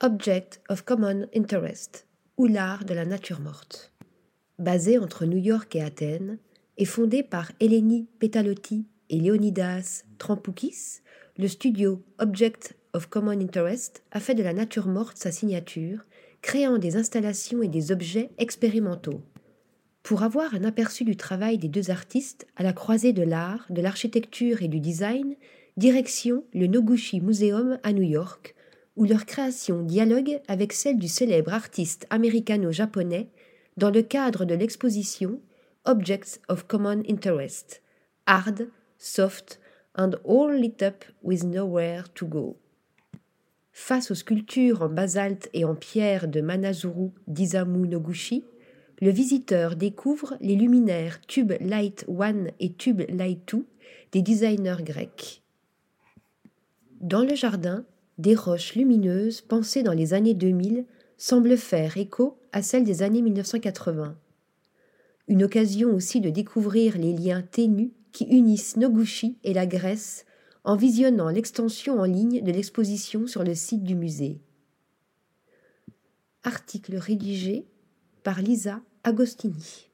Object of Common Interest, ou l'art de la nature morte. Basé entre New York et Athènes, et fondé par Eleni Petalotti et Leonidas Trampoukis, le studio Object of Common Interest a fait de la nature morte sa signature, créant des installations et des objets expérimentaux. Pour avoir un aperçu du travail des deux artistes à la croisée de l'art, de l'architecture et du design, direction le Noguchi Museum à New York, où leur création dialogue avec celle du célèbre artiste américano-japonais dans le cadre de l'exposition Objects of Common Interest, Hard, Soft and All Lit Up with Nowhere to Go. Face aux sculptures en basalte et en pierre de Manazuru d'Isamu Noguchi, le visiteur découvre les luminaires Tube Light 1 et Tube Light 2 des designers grecs. Dans le jardin, des roches lumineuses pensées dans les années 2000 semblent faire écho à celles des années 1980. Une occasion aussi de découvrir les liens ténus qui unissent Noguchi et la Grèce en visionnant l'extension en ligne de l'exposition sur le site du musée. Article rédigé par Lisa Agostini.